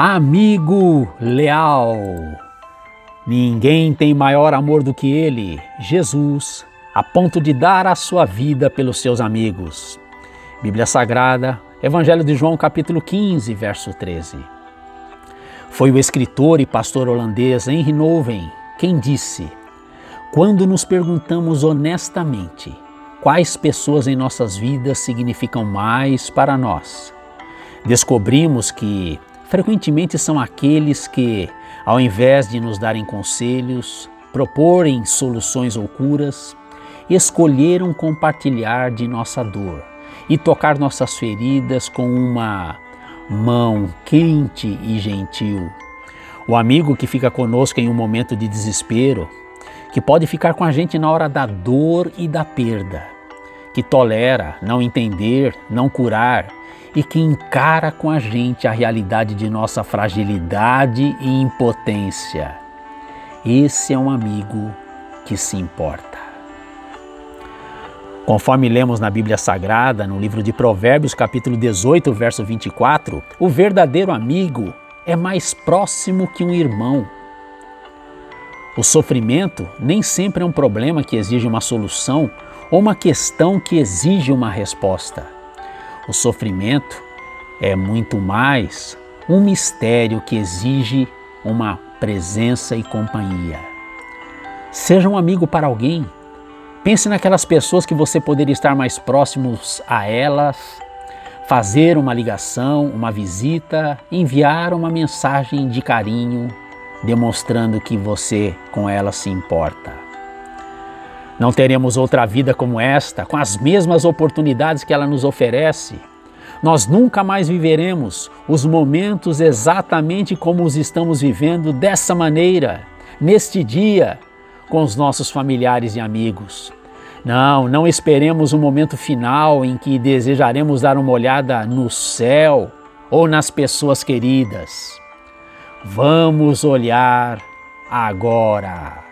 Amigo leal. Ninguém tem maior amor do que ele, Jesus, a ponto de dar a sua vida pelos seus amigos. Bíblia Sagrada, Evangelho de João, capítulo 15, verso 13. Foi o escritor e pastor holandês Henry Nouwen quem disse: Quando nos perguntamos honestamente quais pessoas em nossas vidas significam mais para nós, descobrimos que frequentemente são aqueles que, ao invés de nos darem conselhos, proporem soluções ou curas, escolheram compartilhar de nossa dor e tocar nossas feridas com uma mão quente e gentil. O amigo que fica conosco em um momento de desespero, que pode ficar com a gente na hora da dor e da perda, que tolera não entender, não curar, e que encara com a gente a realidade de nossa fragilidade e impotência. Esse é um amigo que se importa. Conforme lemos na Bíblia Sagrada, no livro de Provérbios, capítulo 18, verso 24, o verdadeiro amigo é mais próximo que um irmão. O sofrimento nem sempre é um problema que exige uma solução ou uma questão que exige uma resposta. O sofrimento é muito mais um mistério que exige uma presença e companhia. Seja um amigo para alguém. Pense naquelas pessoas que você poderia estar mais próximos a elas, fazer uma ligação, uma visita, enviar uma mensagem de carinho, demonstrando que você com elas se importa. Não teremos outra vida como esta, com as mesmas oportunidades que ela nos oferece. Nós nunca mais viveremos os momentos exatamente como os estamos vivendo dessa maneira, neste dia, com os nossos familiares e amigos. Não, não esperemos o momento final em que desejaremos dar uma olhada no céu ou nas pessoas queridas. Vamos olhar agora.